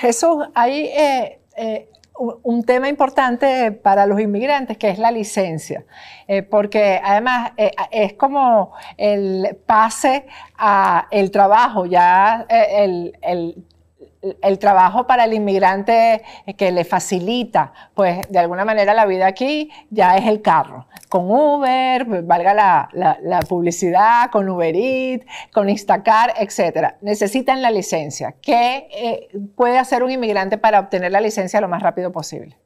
Jesús, hay eh, eh, un tema importante para los inmigrantes que es la licencia, eh, porque además es como el pase a el trabajo, ya el, el el trabajo para el inmigrante que le facilita, pues de alguna manera la vida aquí ya es el carro. Con Uber, pues, valga la, publicidad, con Uber Eats, con Instacar, etc. Necesitan la licencia. ¿Qué eh, puede hacer un inmigrante para obtener la licencia lo más rápido posible?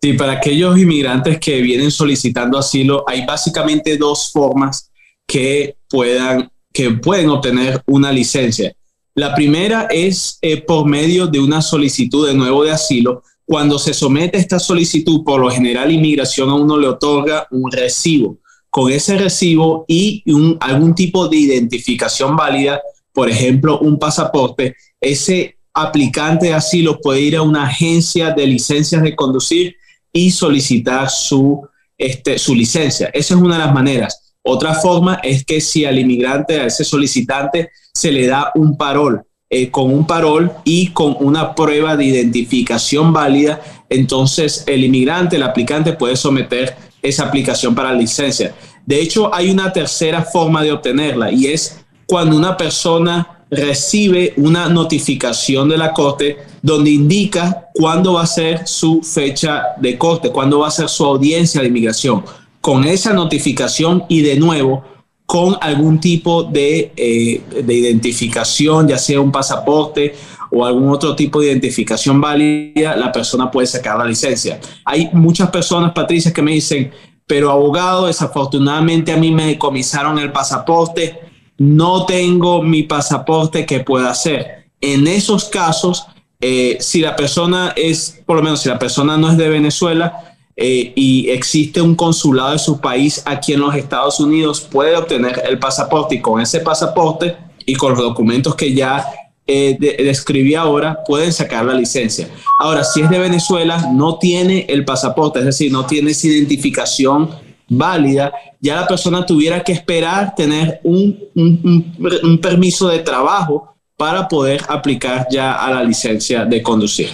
Sí, para aquellos inmigrantes que vienen solicitando asilo, hay básicamente dos formas que, puedan, que pueden obtener una licencia. La primera es eh, por medio de una solicitud de nuevo de asilo. Cuando se somete esta solicitud, por lo general inmigración a uno le otorga un recibo. Con ese recibo y algún tipo de identificación válida, por ejemplo, un pasaporte, ese aplicante de asilo puede ir a una agencia de licencias de conducir y solicitar su, este, su licencia. Esa es una de las maneras. Otra forma es que si al inmigrante, a ese solicitante, se le da un parol, eh, con un parol y con una prueba de identificación válida, entonces el inmigrante, el aplicante puede someter esa aplicación para licencia. De hecho, hay una tercera forma de obtenerla y es cuando una persona recibe una notificación de la corte donde indica cuándo va a ser su fecha de corte, cuándo va a ser su audiencia de inmigración con esa notificación y de nuevo con algún tipo de, eh, de identificación, ya sea un pasaporte o algún otro tipo de identificación válida, la persona puede sacar la licencia. Hay muchas personas, Patricia, que me dicen, pero abogado, desafortunadamente a mí me decomisaron el pasaporte, no tengo mi pasaporte, ¿qué puedo hacer? En esos casos, eh, si la persona es, por lo menos si la persona no es de Venezuela, eh, y existe un consulado de su país aquí en los Estados Unidos, puede obtener el pasaporte y con ese pasaporte y con los documentos que ya eh, describí ahora, pueden sacar la licencia. Ahora, si es de Venezuela, no tiene el pasaporte, es decir, no tiene esa identificación válida, ya la persona tuviera que esperar tener un, un permiso de trabajo para poder aplicar ya a la licencia de conducir.